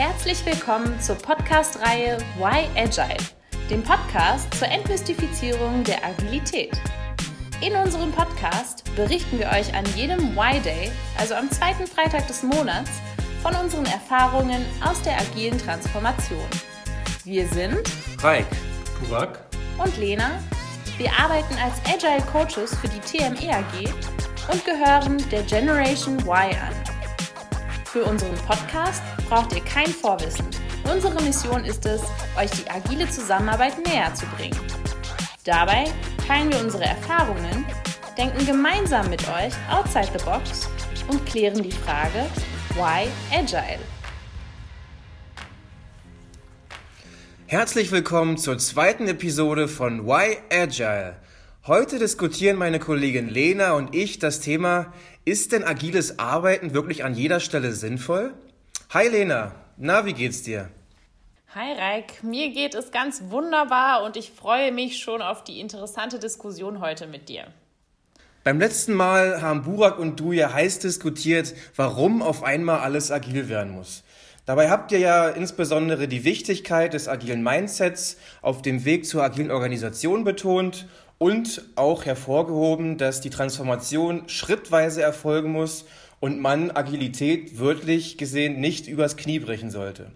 Herzlich willkommen zur Podcast-Reihe Why Agile, dem Podcast zur Entmystifizierung der Agilität. In unserem Podcast berichten wir euch an jedem Y-Day, also am zweiten Freitag des Monats, von unseren Erfahrungen aus der agilen Transformation. Wir sind Raik, Purak und Lena. Wir arbeiten als Agile Coaches für die TME AG und gehören der Generation Y an. Für unseren Podcast braucht ihr kein Vorwissen. Unsere Mission ist es, euch die agile Zusammenarbeit näher zu bringen. Dabei teilen wir unsere Erfahrungen, denken gemeinsam mit euch outside the box und klären die Frage, why agile? Herzlich willkommen zur zweiten Episode von Why Agile. Heute diskutieren meine Kollegin Lena und ich das Thema, ist denn agiles Arbeiten wirklich an jeder Stelle sinnvoll? Hi Lena, na, wie geht's dir? Hi Reik, mir geht es ganz wunderbar und ich freue mich schon auf die interessante Diskussion heute mit dir. Beim letzten Mal haben Burak und du ja heiß diskutiert, warum auf einmal alles agil werden muss. Dabei habt ihr ja insbesondere die Wichtigkeit des agilen Mindsets auf dem Weg zur agilen Organisation betont und auch hervorgehoben, dass die Transformation schrittweise erfolgen muss und man Agilität wörtlich gesehen nicht übers Knie brechen sollte.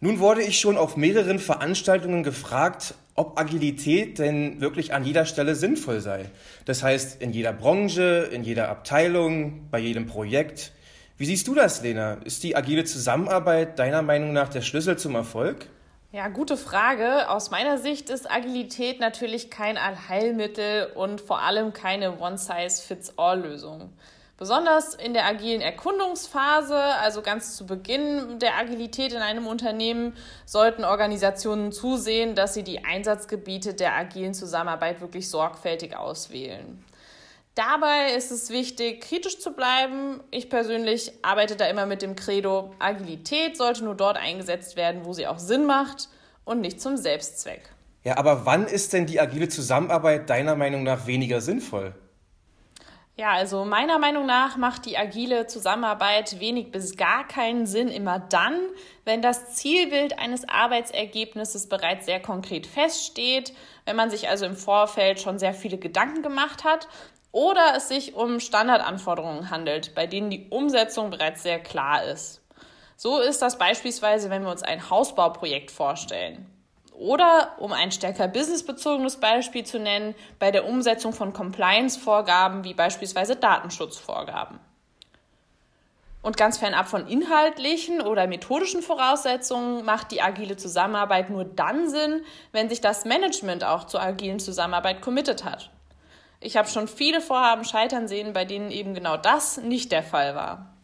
Nun wurde ich schon auf mehreren Veranstaltungen gefragt, ob Agilität denn wirklich an jeder Stelle sinnvoll sei. Das heißt, in jeder Branche, in jeder Abteilung, bei jedem Projekt. Wie siehst du das, Lena? Ist die agile Zusammenarbeit deiner Meinung nach der Schlüssel zum Erfolg? Ja, gute Frage. Aus meiner Sicht ist Agilität natürlich kein Allheilmittel und vor allem keine One-Size-Fits-All-Lösung. Besonders in der agilen Erkundungsphase, also ganz zu Beginn der Agilität in einem Unternehmen, sollten Organisationen zusehen, dass sie die Einsatzgebiete der agilen Zusammenarbeit wirklich sorgfältig auswählen. Dabei ist es wichtig, kritisch zu bleiben. Ich persönlich arbeite da immer mit dem Credo, Agilität sollte nur dort eingesetzt werden, wo sie auch Sinn macht und nicht zum Selbstzweck. Ja, aber wann ist denn die agile Zusammenarbeit deiner Meinung nach weniger sinnvoll? Ja, also meiner Meinung nach macht die agile Zusammenarbeit wenig bis gar keinen Sinn immer dann, wenn das Zielbild eines Arbeitsergebnisses bereits sehr konkret feststeht, wenn man sich also im Vorfeld schon sehr viele Gedanken gemacht hat oder es sich um Standardanforderungen handelt, bei denen die Umsetzung bereits sehr klar ist. So ist das beispielsweise, wenn wir uns ein Hausbauprojekt vorstellen. Oder, um ein stärker businessbezogenes Beispiel zu nennen, bei der Umsetzung von Compliance-Vorgaben wie beispielsweise Datenschutzvorgaben. Und ganz fernab von inhaltlichen oder methodischen Voraussetzungen macht die agile Zusammenarbeit nur dann Sinn, wenn sich das Management auch zur agilen Zusammenarbeit committed hat. Ich habe schon viele Vorhaben scheitern sehen, bei denen eben genau das nicht der Fall war.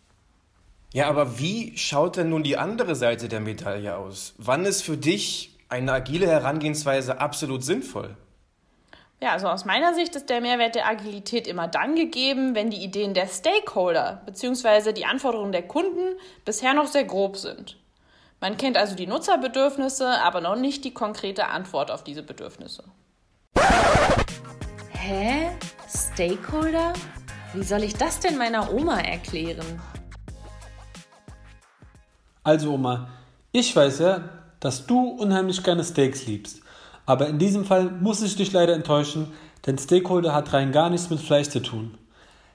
Ja, aber wie schaut denn nun die andere Seite der Medaille aus? Wann ist für dich eine agile Herangehensweise absolut sinnvoll? Ja, also aus meiner Sicht ist der Mehrwert der Agilität immer dann gegeben, wenn die Ideen der Stakeholder bzw. die Anforderungen der Kunden bisher noch sehr grob sind. Man kennt also die Nutzerbedürfnisse, aber noch nicht die konkrete Antwort auf diese Bedürfnisse. Hä? Stakeholder? Wie soll ich das denn meiner Oma erklären? Also Oma, ich weiß ja, dass du unheimlich gerne Steaks liebst. Aber in diesem Fall muss ich dich leider enttäuschen, denn Stakeholder hat rein gar nichts mit Fleisch zu tun.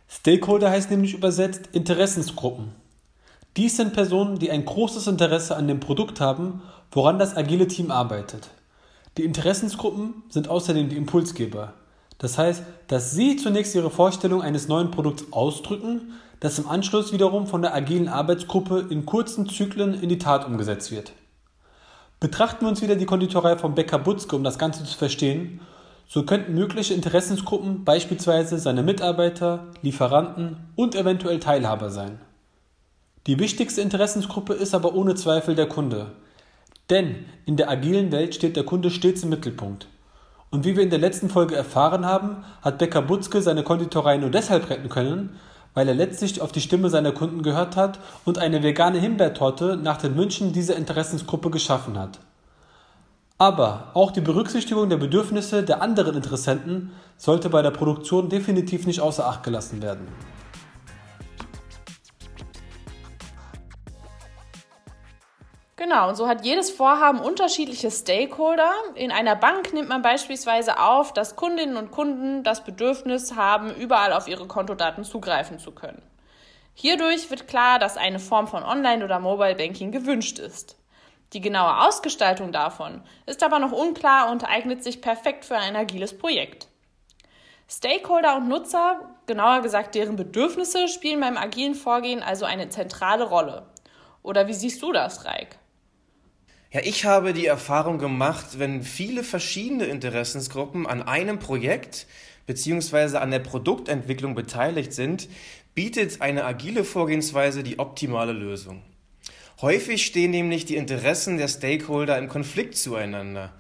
Stakeholder heißt nämlich übersetzt Interessensgruppen. Dies sind Personen, die ein großes Interesse an dem Produkt haben, woran das agile Team arbeitet. Die Interessensgruppen sind außerdem die Impulsgeber. Das heißt, dass Sie zunächst Ihre Vorstellung eines neuen Produkts ausdrücken, das im Anschluss wiederum von der agilen Arbeitsgruppe in kurzen Zyklen in die Tat umgesetzt wird. Betrachten wir uns wieder die Konditorei von Becker Butzke, um das Ganze zu verstehen, so könnten mögliche Interessensgruppen beispielsweise seine Mitarbeiter, Lieferanten und eventuell Teilhaber sein. Die wichtigste Interessensgruppe ist aber ohne Zweifel der Kunde. Denn in der agilen Welt steht der Kunde stets im Mittelpunkt. Und wie wir in der letzten Folge erfahren haben, hat Becker Butzke seine Konditorei nur deshalb retten können, weil er letztlich auf die Stimme seiner Kunden gehört hat und eine vegane Himbeertorte nach den Wünschen dieser Interessensgruppe geschaffen hat. Aber auch die Berücksichtigung der Bedürfnisse der anderen Interessenten sollte bei der Produktion definitiv nicht außer Acht gelassen werden. Genau, und so hat jedes Vorhaben unterschiedliche Stakeholder. In einer Bank nimmt man beispielsweise auf, dass Kundinnen und Kunden das Bedürfnis haben, überall auf ihre Kontodaten zugreifen zu können. Hierdurch wird klar, dass eine Form von Online- oder Mobile Banking gewünscht ist. Die genaue Ausgestaltung davon ist aber noch unklar und eignet sich perfekt für ein agiles Projekt. Stakeholder und Nutzer, genauer gesagt deren Bedürfnisse, spielen beim agilen Vorgehen also eine zentrale Rolle. Oder wie siehst du das, Reik? Ja, ich habe die Erfahrung gemacht, wenn viele verschiedene Interessensgruppen an einem Projekt bzw. an der Produktentwicklung beteiligt sind, bietet eine agile Vorgehensweise die optimale Lösung. Häufig stehen nämlich die Interessen der Stakeholder im Konflikt zueinander.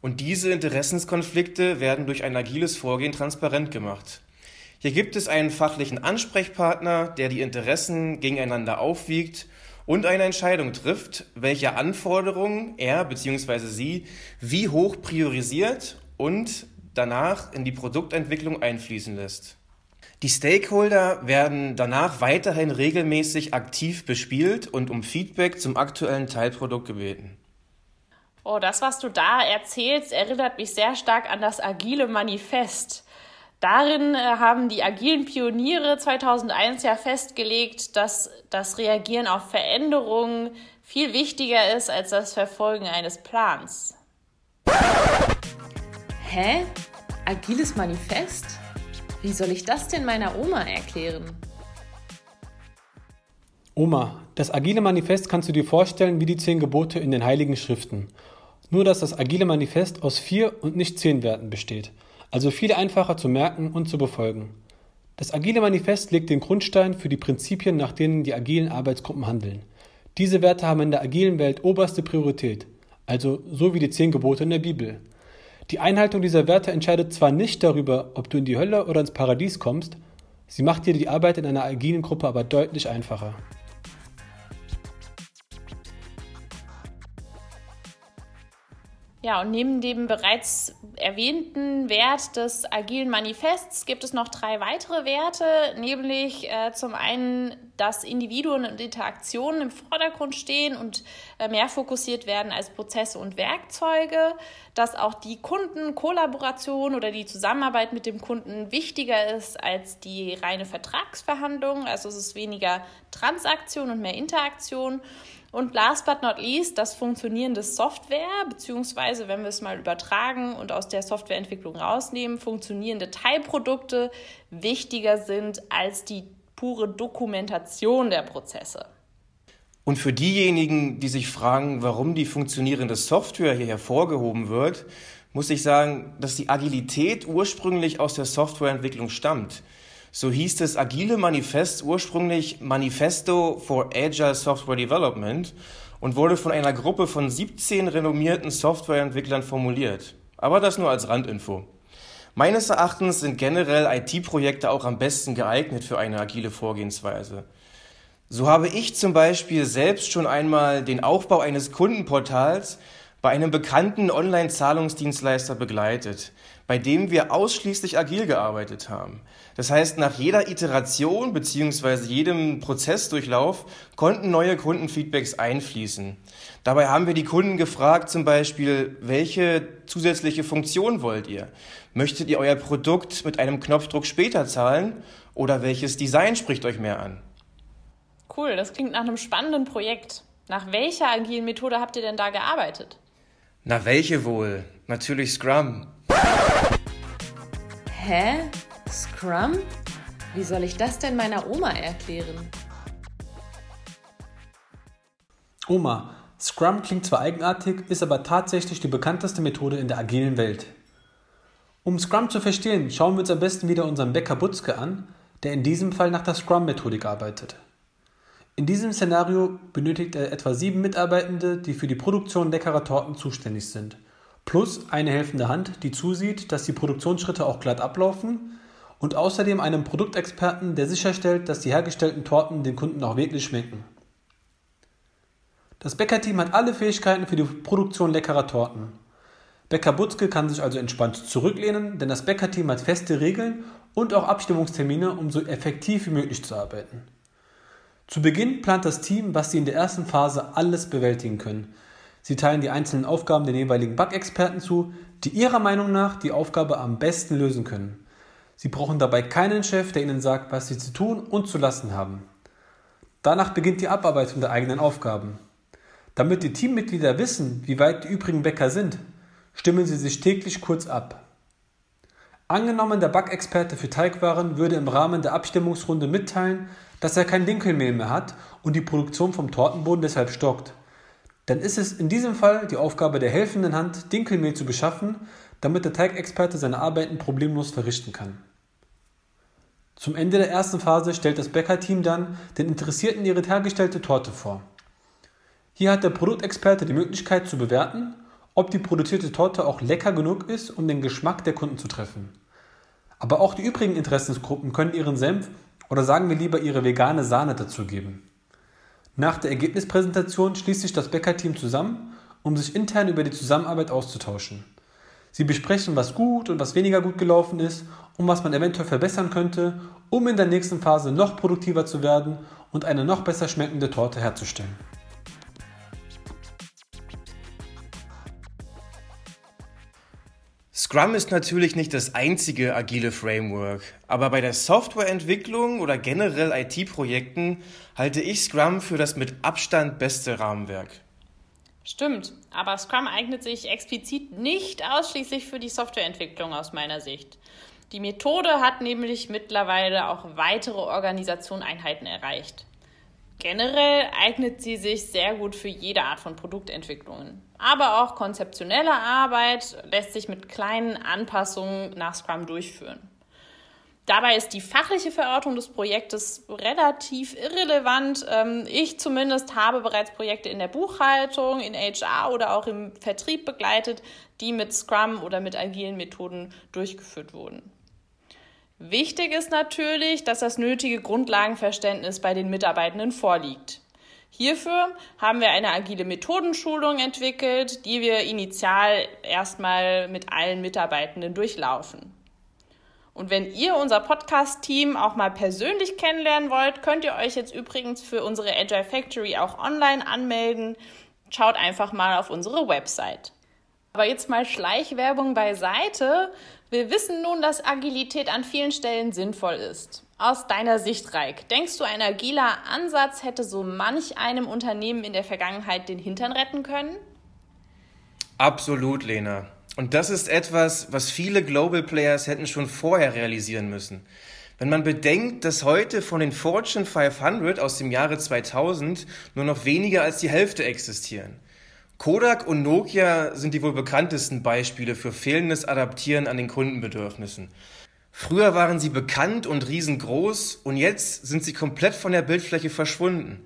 Und diese Interessenskonflikte werden durch ein agiles Vorgehen transparent gemacht. Hier gibt es einen fachlichen Ansprechpartner, der die Interessen gegeneinander aufwiegt und eine Entscheidung trifft, welche Anforderungen er bzw. sie wie hoch priorisiert und danach in die Produktentwicklung einfließen lässt. Die Stakeholder werden danach weiterhin regelmäßig aktiv bespielt und um Feedback zum aktuellen Teilprodukt gebeten. Oh, das, was du da erzählst, erinnert mich sehr stark an das agile Manifest. Darin äh, haben die agilen Pioniere 2001 ja festgelegt, dass das Reagieren auf Veränderungen viel wichtiger ist als das Verfolgen eines Plans. Hä? Agiles Manifest? Wie soll ich das denn meiner Oma erklären? Oma, das agile Manifest kannst du dir vorstellen wie die zehn Gebote in den heiligen Schriften. Nur dass das agile Manifest aus vier und nicht zehn Werten besteht also viel einfacher zu merken und zu befolgen. Das Agile Manifest legt den Grundstein für die Prinzipien, nach denen die agilen Arbeitsgruppen handeln. Diese Werte haben in der agilen Welt oberste Priorität, also so wie die zehn Gebote in der Bibel. Die Einhaltung dieser Werte entscheidet zwar nicht darüber, ob du in die Hölle oder ins Paradies kommst, sie macht dir die Arbeit in einer agilen Gruppe aber deutlich einfacher. Ja, und neben dem bereits erwähnten Wert des agilen Manifests gibt es noch drei weitere Werte, nämlich äh, zum einen, dass Individuen und Interaktionen im Vordergrund stehen und äh, mehr fokussiert werden als Prozesse und Werkzeuge, dass auch die Kundenkollaboration oder die Zusammenarbeit mit dem Kunden wichtiger ist als die reine Vertragsverhandlung, also es ist weniger Transaktion und mehr Interaktion und last but not least, das funktionierende Software, beziehungsweise wenn wir es mal übertragen und aus der Softwareentwicklung rausnehmen, funktionierende Teilprodukte wichtiger sind als die pure Dokumentation der Prozesse. Und für diejenigen, die sich fragen, warum die funktionierende Software hier hervorgehoben wird, muss ich sagen, dass die Agilität ursprünglich aus der Softwareentwicklung stammt. So hieß das agile Manifest ursprünglich Manifesto for Agile Software Development und wurde von einer Gruppe von 17 renommierten Softwareentwicklern formuliert. Aber das nur als Randinfo. Meines Erachtens sind generell IT-Projekte auch am besten geeignet für eine agile Vorgehensweise. So habe ich zum Beispiel selbst schon einmal den Aufbau eines Kundenportals bei einem bekannten Online-Zahlungsdienstleister begleitet, bei dem wir ausschließlich agil gearbeitet haben. Das heißt, nach jeder Iteration bzw. jedem Prozessdurchlauf konnten neue Kundenfeedbacks einfließen. Dabei haben wir die Kunden gefragt zum Beispiel, welche zusätzliche Funktion wollt ihr? Möchtet ihr euer Produkt mit einem Knopfdruck später zahlen oder welches Design spricht euch mehr an? Cool, das klingt nach einem spannenden Projekt. Nach welcher agilen Methode habt ihr denn da gearbeitet? Na, welche wohl? Natürlich Scrum. Hä? Scrum? Wie soll ich das denn meiner Oma erklären? Oma, Scrum klingt zwar eigenartig, ist aber tatsächlich die bekannteste Methode in der agilen Welt. Um Scrum zu verstehen, schauen wir uns am besten wieder unseren Bäcker Butzke an, der in diesem Fall nach der Scrum-Methodik arbeitet. In diesem Szenario benötigt er etwa sieben Mitarbeitende, die für die Produktion leckerer Torten zuständig sind. Plus eine helfende Hand, die zusieht, dass die Produktionsschritte auch glatt ablaufen und außerdem einem Produktexperten, der sicherstellt, dass die hergestellten Torten den Kunden auch wirklich schmecken. Das Bäckerteam hat alle Fähigkeiten für die Produktion leckerer Torten. Bäcker Butzke kann sich also entspannt zurücklehnen, denn das Bäckerteam hat feste Regeln und auch Abstimmungstermine, um so effektiv wie möglich zu arbeiten. Zu Beginn plant das Team, was sie in der ersten Phase alles bewältigen können. Sie teilen die einzelnen Aufgaben den jeweiligen Bug-Experten zu, die ihrer Meinung nach die Aufgabe am besten lösen können. Sie brauchen dabei keinen Chef, der ihnen sagt, was sie zu tun und zu lassen haben. Danach beginnt die Abarbeitung der eigenen Aufgaben. Damit die Teammitglieder wissen, wie weit die übrigen Bäcker sind, stimmen sie sich täglich kurz ab. Angenommen, der Backexperte für Teigwaren würde im Rahmen der Abstimmungsrunde mitteilen, dass er kein Dinkelmehl mehr hat und die Produktion vom Tortenboden deshalb stockt. Dann ist es in diesem Fall die Aufgabe der helfenden Hand, Dinkelmehl zu beschaffen, damit der Teigexperte seine Arbeiten problemlos verrichten kann. Zum Ende der ersten Phase stellt das Bäckerteam dann den Interessierten ihre hergestellte Torte vor. Hier hat der Produktexperte die Möglichkeit zu bewerten, ob die produzierte Torte auch lecker genug ist, um den Geschmack der Kunden zu treffen. Aber auch die übrigen Interessensgruppen können ihren Senf oder sagen wir lieber ihre vegane Sahne dazugeben. Nach der Ergebnispräsentation schließt sich das Bäckerteam zusammen, um sich intern über die Zusammenarbeit auszutauschen. Sie besprechen, was gut und was weniger gut gelaufen ist und was man eventuell verbessern könnte, um in der nächsten Phase noch produktiver zu werden und eine noch besser schmeckende Torte herzustellen. Scrum ist natürlich nicht das einzige agile Framework, aber bei der Softwareentwicklung oder generell IT-Projekten halte ich Scrum für das mit Abstand beste Rahmenwerk. Stimmt, aber Scrum eignet sich explizit nicht ausschließlich für die Softwareentwicklung aus meiner Sicht. Die Methode hat nämlich mittlerweile auch weitere Organisationseinheiten erreicht. Generell eignet sie sich sehr gut für jede Art von Produktentwicklungen. Aber auch konzeptionelle Arbeit lässt sich mit kleinen Anpassungen nach Scrum durchführen. Dabei ist die fachliche Verortung des Projektes relativ irrelevant. Ähm, ich zumindest habe bereits Projekte in der Buchhaltung, in HR oder auch im Vertrieb begleitet, die mit Scrum oder mit agilen Methoden durchgeführt wurden. Wichtig ist natürlich, dass das nötige Grundlagenverständnis bei den Mitarbeitenden vorliegt. Hierfür haben wir eine agile Methodenschulung entwickelt, die wir initial erstmal mit allen Mitarbeitenden durchlaufen. Und wenn ihr unser Podcast-Team auch mal persönlich kennenlernen wollt, könnt ihr euch jetzt übrigens für unsere Agile Factory auch online anmelden. Schaut einfach mal auf unsere Website. Aber jetzt mal Schleichwerbung beiseite. Wir wissen nun, dass Agilität an vielen Stellen sinnvoll ist. Aus deiner Sicht, Reik, denkst du, ein agiler Ansatz hätte so manch einem Unternehmen in der Vergangenheit den Hintern retten können? Absolut, Lena. Und das ist etwas, was viele Global Players hätten schon vorher realisieren müssen. Wenn man bedenkt, dass heute von den Fortune 500 aus dem Jahre 2000 nur noch weniger als die Hälfte existieren. Kodak und Nokia sind die wohl bekanntesten Beispiele für fehlendes Adaptieren an den Kundenbedürfnissen. Früher waren sie bekannt und riesengroß und jetzt sind sie komplett von der Bildfläche verschwunden.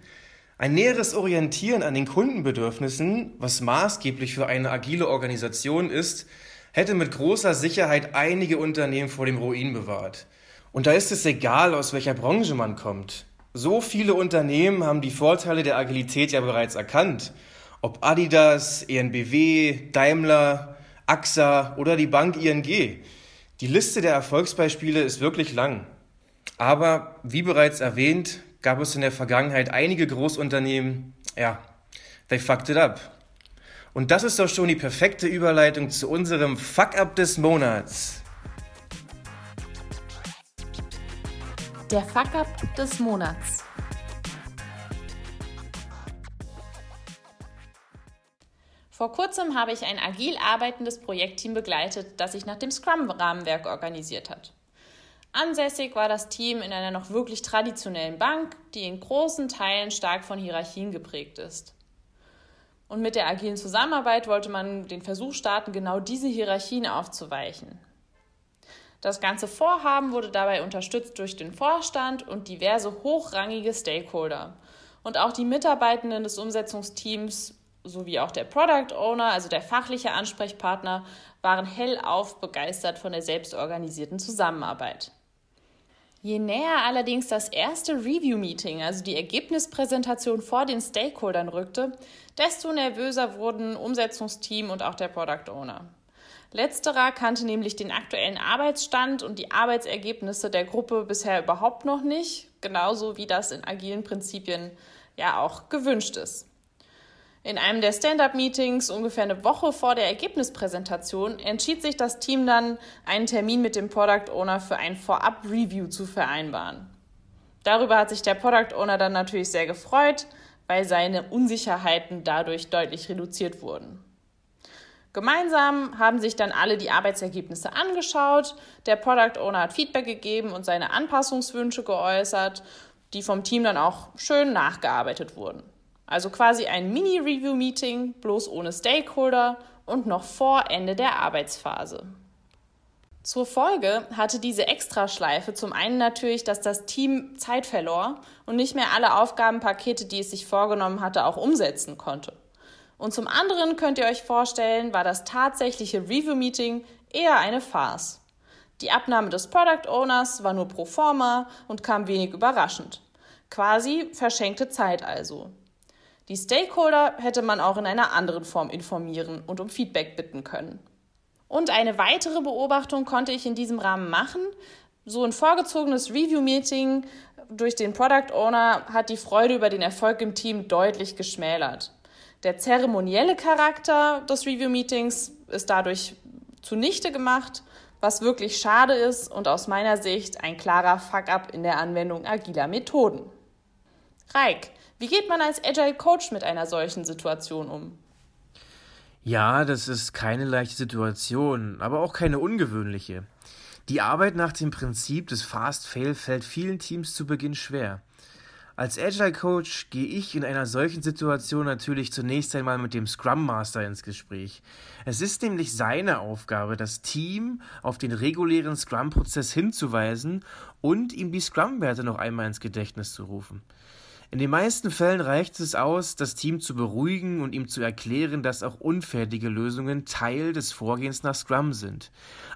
Ein näheres Orientieren an den Kundenbedürfnissen, was maßgeblich für eine agile Organisation ist, hätte mit großer Sicherheit einige Unternehmen vor dem Ruin bewahrt. Und da ist es egal, aus welcher Branche man kommt. So viele Unternehmen haben die Vorteile der Agilität ja bereits erkannt ob Adidas, ENBW, Daimler, AXA oder die Bank ING. Die Liste der Erfolgsbeispiele ist wirklich lang. Aber wie bereits erwähnt, gab es in der Vergangenheit einige Großunternehmen, ja, they fucked it up. Und das ist doch schon die perfekte Überleitung zu unserem Fuck-up des Monats. Der Fuck-up des Monats. Vor kurzem habe ich ein agil arbeitendes Projektteam begleitet, das sich nach dem Scrum-Rahmenwerk organisiert hat. Ansässig war das Team in einer noch wirklich traditionellen Bank, die in großen Teilen stark von Hierarchien geprägt ist. Und mit der agilen Zusammenarbeit wollte man den Versuch starten, genau diese Hierarchien aufzuweichen. Das ganze Vorhaben wurde dabei unterstützt durch den Vorstand und diverse hochrangige Stakeholder. Und auch die Mitarbeitenden des Umsetzungsteams sowie auch der Product Owner, also der fachliche Ansprechpartner, waren hellauf begeistert von der selbstorganisierten Zusammenarbeit. Je näher allerdings das erste Review-Meeting, also die Ergebnispräsentation vor den Stakeholdern rückte, desto nervöser wurden Umsetzungsteam und auch der Product Owner. Letzterer kannte nämlich den aktuellen Arbeitsstand und die Arbeitsergebnisse der Gruppe bisher überhaupt noch nicht genauso wie das in agilen Prinzipien ja auch gewünscht ist. In einem der Stand-up-Meetings ungefähr eine Woche vor der Ergebnispräsentation entschied sich das Team dann, einen Termin mit dem Product Owner für ein Vorab-Review zu vereinbaren. Darüber hat sich der Product Owner dann natürlich sehr gefreut, weil seine Unsicherheiten dadurch deutlich reduziert wurden. Gemeinsam haben sich dann alle die Arbeitsergebnisse angeschaut. Der Product Owner hat Feedback gegeben und seine Anpassungswünsche geäußert, die vom Team dann auch schön nachgearbeitet wurden. Also quasi ein Mini-Review-Meeting, bloß ohne Stakeholder und noch vor Ende der Arbeitsphase. Zur Folge hatte diese Extraschleife zum einen natürlich, dass das Team Zeit verlor und nicht mehr alle Aufgabenpakete, die es sich vorgenommen hatte, auch umsetzen konnte. Und zum anderen könnt ihr euch vorstellen, war das tatsächliche Review-Meeting eher eine Farce. Die Abnahme des Product Owners war nur pro forma und kam wenig überraschend. Quasi verschenkte Zeit also. Die Stakeholder hätte man auch in einer anderen Form informieren und um Feedback bitten können. Und eine weitere Beobachtung konnte ich in diesem Rahmen machen. So ein vorgezogenes Review-Meeting durch den Product Owner hat die Freude über den Erfolg im Team deutlich geschmälert. Der zeremonielle Charakter des Review-Meetings ist dadurch zunichte gemacht, was wirklich schade ist und aus meiner Sicht ein klarer Fuck-up in der Anwendung agiler Methoden. Reik, wie geht man als Agile Coach mit einer solchen Situation um? Ja, das ist keine leichte Situation, aber auch keine ungewöhnliche. Die Arbeit nach dem Prinzip des Fast Fail fällt vielen Teams zu Beginn schwer. Als Agile Coach gehe ich in einer solchen Situation natürlich zunächst einmal mit dem Scrum Master ins Gespräch. Es ist nämlich seine Aufgabe, das Team auf den regulären Scrum-Prozess hinzuweisen und ihm die Scrum-Werte noch einmal ins Gedächtnis zu rufen. In den meisten Fällen reicht es aus, das Team zu beruhigen und ihm zu erklären, dass auch unfertige Lösungen Teil des Vorgehens nach Scrum sind.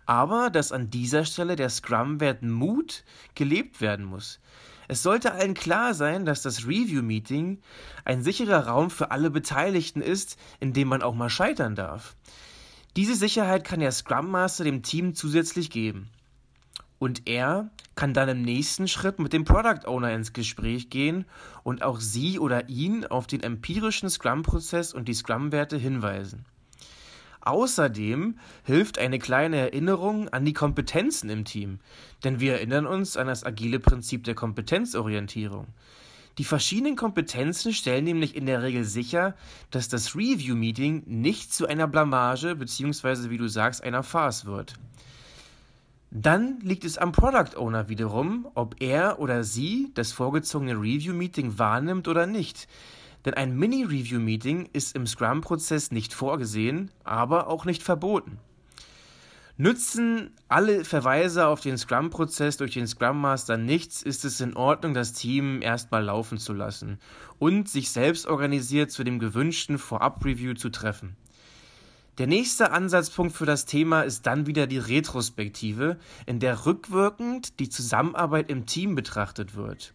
Aber dass an dieser Stelle der Scrum-Wert Mut gelebt werden muss. Es sollte allen klar sein, dass das Review-Meeting ein sicherer Raum für alle Beteiligten ist, in dem man auch mal scheitern darf. Diese Sicherheit kann der Scrum Master dem Team zusätzlich geben. Und er kann dann im nächsten Schritt mit dem Product Owner ins Gespräch gehen und auch sie oder ihn auf den empirischen Scrum-Prozess und die Scrum-Werte hinweisen. Außerdem hilft eine kleine Erinnerung an die Kompetenzen im Team, denn wir erinnern uns an das agile Prinzip der Kompetenzorientierung. Die verschiedenen Kompetenzen stellen nämlich in der Regel sicher, dass das Review-Meeting nicht zu einer Blamage bzw. wie du sagst, einer Farce wird. Dann liegt es am Product Owner wiederum, ob er oder sie das vorgezogene Review-Meeting wahrnimmt oder nicht. Denn ein Mini-Review-Meeting ist im Scrum-Prozess nicht vorgesehen, aber auch nicht verboten. Nützen alle Verweise auf den Scrum-Prozess durch den Scrum Master nichts, ist es in Ordnung, das Team erstmal laufen zu lassen und sich selbst organisiert zu dem gewünschten Vorab-Review zu treffen. Der nächste Ansatzpunkt für das Thema ist dann wieder die Retrospektive, in der rückwirkend die Zusammenarbeit im Team betrachtet wird.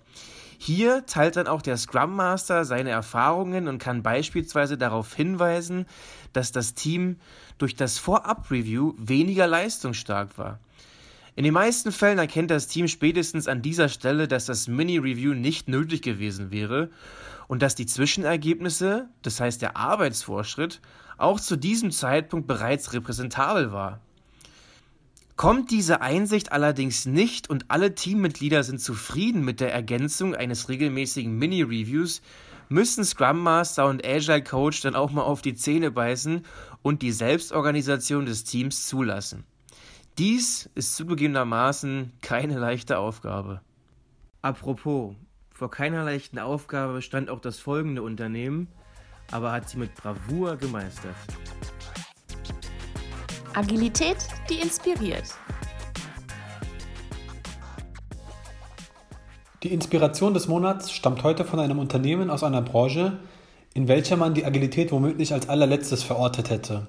Hier teilt dann auch der Scrum Master seine Erfahrungen und kann beispielsweise darauf hinweisen, dass das Team durch das Vorab-Review weniger leistungsstark war. In den meisten Fällen erkennt das Team spätestens an dieser Stelle, dass das Mini-Review nicht nötig gewesen wäre und dass die Zwischenergebnisse, das heißt der Arbeitsvorschritt, auch zu diesem Zeitpunkt bereits repräsentabel war. Kommt diese Einsicht allerdings nicht und alle Teammitglieder sind zufrieden mit der Ergänzung eines regelmäßigen Mini-Reviews, müssen Scrum Master und Agile Coach dann auch mal auf die Zähne beißen und die Selbstorganisation des Teams zulassen. Dies ist zugegebenermaßen keine leichte Aufgabe. Apropos, vor keiner leichten Aufgabe stand auch das folgende Unternehmen, aber hat sie mit Bravour gemeistert. Agilität, die inspiriert. Die Inspiration des Monats stammt heute von einem Unternehmen aus einer Branche, in welcher man die Agilität womöglich als allerletztes verortet hätte.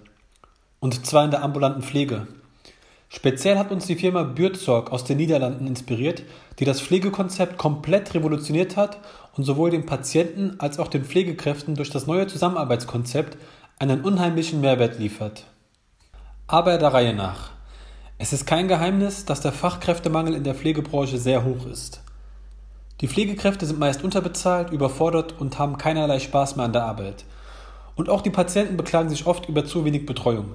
Und zwar in der ambulanten Pflege. Speziell hat uns die Firma Bürzorg aus den Niederlanden inspiriert, die das Pflegekonzept komplett revolutioniert hat und sowohl den Patienten als auch den Pflegekräften durch das neue Zusammenarbeitskonzept einen unheimlichen Mehrwert liefert. Aber der Reihe nach. Es ist kein Geheimnis, dass der Fachkräftemangel in der Pflegebranche sehr hoch ist. Die Pflegekräfte sind meist unterbezahlt, überfordert und haben keinerlei Spaß mehr an der Arbeit. Und auch die Patienten beklagen sich oft über zu wenig Betreuung.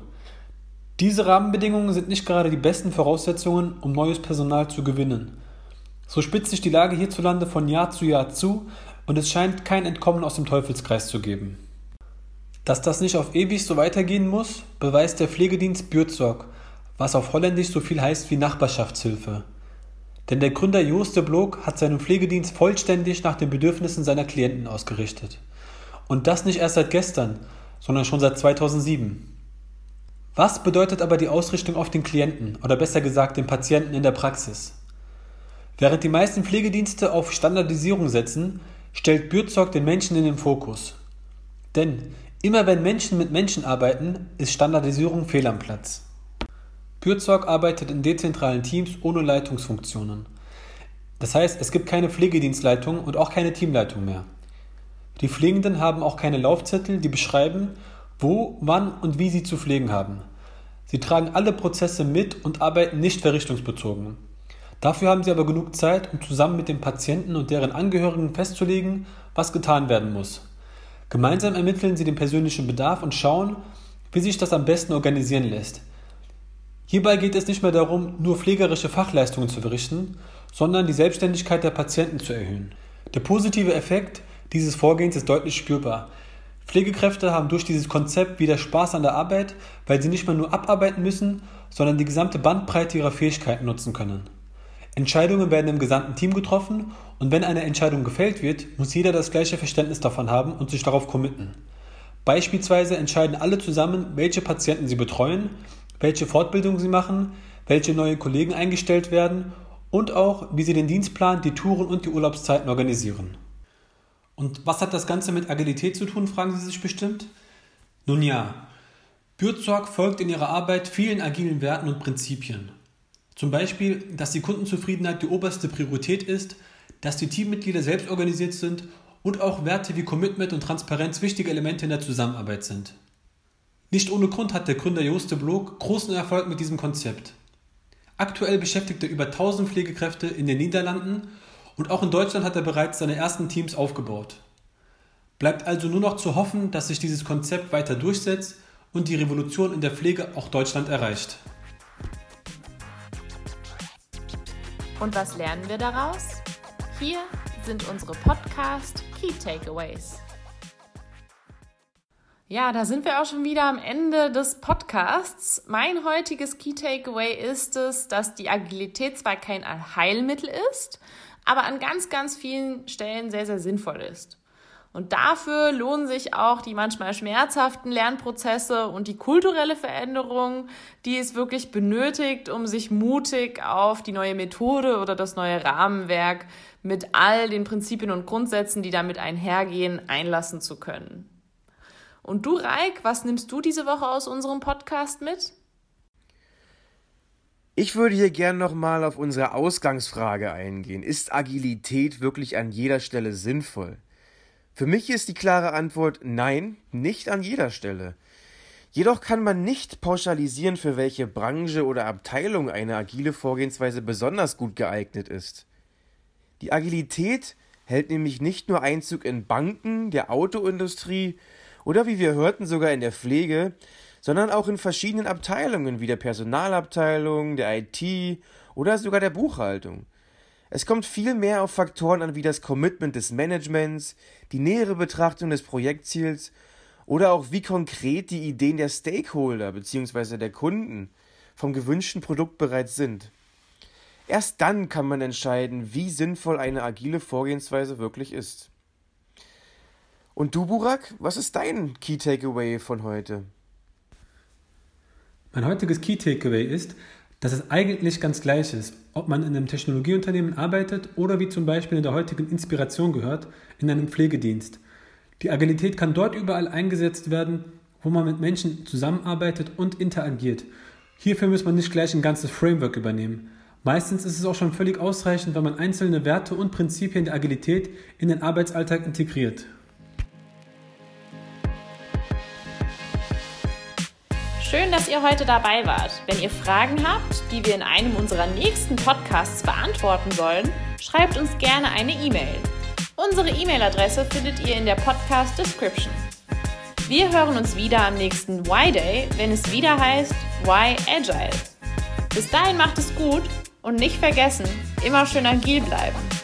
Diese Rahmenbedingungen sind nicht gerade die besten Voraussetzungen, um neues Personal zu gewinnen. So spitzt sich die Lage hierzulande von Jahr zu Jahr zu und es scheint kein Entkommen aus dem Teufelskreis zu geben. Dass das nicht auf ewig so weitergehen muss, beweist der Pflegedienst Bürzorg, was auf Holländisch so viel heißt wie Nachbarschaftshilfe. Denn der Gründer Joost de Blok hat seinen Pflegedienst vollständig nach den Bedürfnissen seiner Klienten ausgerichtet. Und das nicht erst seit gestern, sondern schon seit 2007. Was bedeutet aber die Ausrichtung auf den Klienten oder besser gesagt den Patienten in der Praxis? Während die meisten Pflegedienste auf Standardisierung setzen, stellt Bürzog den Menschen in den Fokus. Denn immer wenn Menschen mit Menschen arbeiten, ist Standardisierung fehl am Platz. Bürzog arbeitet in dezentralen Teams ohne Leitungsfunktionen. Das heißt, es gibt keine Pflegedienstleitung und auch keine Teamleitung mehr. Die Pflegenden haben auch keine Laufzettel, die beschreiben, wo, wann und wie sie zu pflegen haben. Sie tragen alle Prozesse mit und arbeiten nicht verrichtungsbezogen. Dafür haben sie aber genug Zeit, um zusammen mit den Patienten und deren Angehörigen festzulegen, was getan werden muss. Gemeinsam ermitteln sie den persönlichen Bedarf und schauen, wie sich das am besten organisieren lässt. Hierbei geht es nicht mehr darum, nur pflegerische Fachleistungen zu verrichten, sondern die Selbstständigkeit der Patienten zu erhöhen. Der positive Effekt dieses Vorgehens ist deutlich spürbar. Pflegekräfte haben durch dieses Konzept wieder Spaß an der Arbeit, weil sie nicht mehr nur abarbeiten müssen, sondern die gesamte Bandbreite ihrer Fähigkeiten nutzen können. Entscheidungen werden im gesamten Team getroffen und wenn eine Entscheidung gefällt wird, muss jeder das gleiche Verständnis davon haben und sich darauf committen. Beispielsweise entscheiden alle zusammen, welche Patienten sie betreuen, welche Fortbildung sie machen, welche neue Kollegen eingestellt werden und auch, wie sie den Dienstplan, die Touren und die Urlaubszeiten organisieren. Und was hat das Ganze mit Agilität zu tun, fragen Sie sich bestimmt? Nun ja, Bürzorg folgt in ihrer Arbeit vielen agilen Werten und Prinzipien. Zum Beispiel, dass die Kundenzufriedenheit die oberste Priorität ist, dass die Teammitglieder selbst organisiert sind und auch Werte wie Commitment und Transparenz wichtige Elemente in der Zusammenarbeit sind. Nicht ohne Grund hat der Gründer Joste Blok großen Erfolg mit diesem Konzept. Aktuell beschäftigt er über 1000 Pflegekräfte in den Niederlanden und auch in Deutschland hat er bereits seine ersten Teams aufgebaut. Bleibt also nur noch zu hoffen, dass sich dieses Konzept weiter durchsetzt und die Revolution in der Pflege auch Deutschland erreicht. Und was lernen wir daraus? Hier sind unsere Podcast Key Takeaways. Ja, da sind wir auch schon wieder am Ende des Podcasts. Mein heutiges Key Takeaway ist es, dass die Agilität zwar kein Heilmittel ist, aber an ganz, ganz vielen Stellen sehr, sehr sinnvoll ist. Und dafür lohnen sich auch die manchmal schmerzhaften Lernprozesse und die kulturelle Veränderung, die es wirklich benötigt, um sich mutig auf die neue Methode oder das neue Rahmenwerk mit all den Prinzipien und Grundsätzen, die damit einhergehen, einlassen zu können. Und du, Reik, was nimmst du diese Woche aus unserem Podcast mit? Ich würde hier gern nochmal auf unsere Ausgangsfrage eingehen. Ist Agilität wirklich an jeder Stelle sinnvoll? Für mich ist die klare Antwort nein, nicht an jeder Stelle. Jedoch kann man nicht pauschalisieren, für welche Branche oder Abteilung eine agile Vorgehensweise besonders gut geeignet ist. Die Agilität hält nämlich nicht nur Einzug in Banken, der Autoindustrie oder wie wir hörten sogar in der Pflege, sondern auch in verschiedenen Abteilungen wie der Personalabteilung, der IT oder sogar der Buchhaltung. Es kommt vielmehr auf Faktoren an wie das Commitment des Managements, die nähere Betrachtung des Projektziels oder auch wie konkret die Ideen der Stakeholder bzw. der Kunden vom gewünschten Produkt bereits sind. Erst dann kann man entscheiden, wie sinnvoll eine agile Vorgehensweise wirklich ist. Und du, Burak, was ist dein Key Takeaway von heute? Mein heutiges Key Takeaway ist, dass es eigentlich ganz gleich ist, ob man in einem Technologieunternehmen arbeitet oder wie zum Beispiel in der heutigen Inspiration gehört, in einem Pflegedienst. Die Agilität kann dort überall eingesetzt werden, wo man mit Menschen zusammenarbeitet und interagiert. Hierfür muss man nicht gleich ein ganzes Framework übernehmen. Meistens ist es auch schon völlig ausreichend, wenn man einzelne Werte und Prinzipien der Agilität in den Arbeitsalltag integriert. Schön, dass ihr heute dabei wart. Wenn ihr Fragen habt, die wir in einem unserer nächsten Podcasts beantworten sollen, schreibt uns gerne eine E-Mail. Unsere E-Mail-Adresse findet ihr in der Podcast Description. Wir hören uns wieder am nächsten Y-Day, wenn es wieder heißt Y Agile. Bis dahin macht es gut und nicht vergessen, immer schön agil bleiben.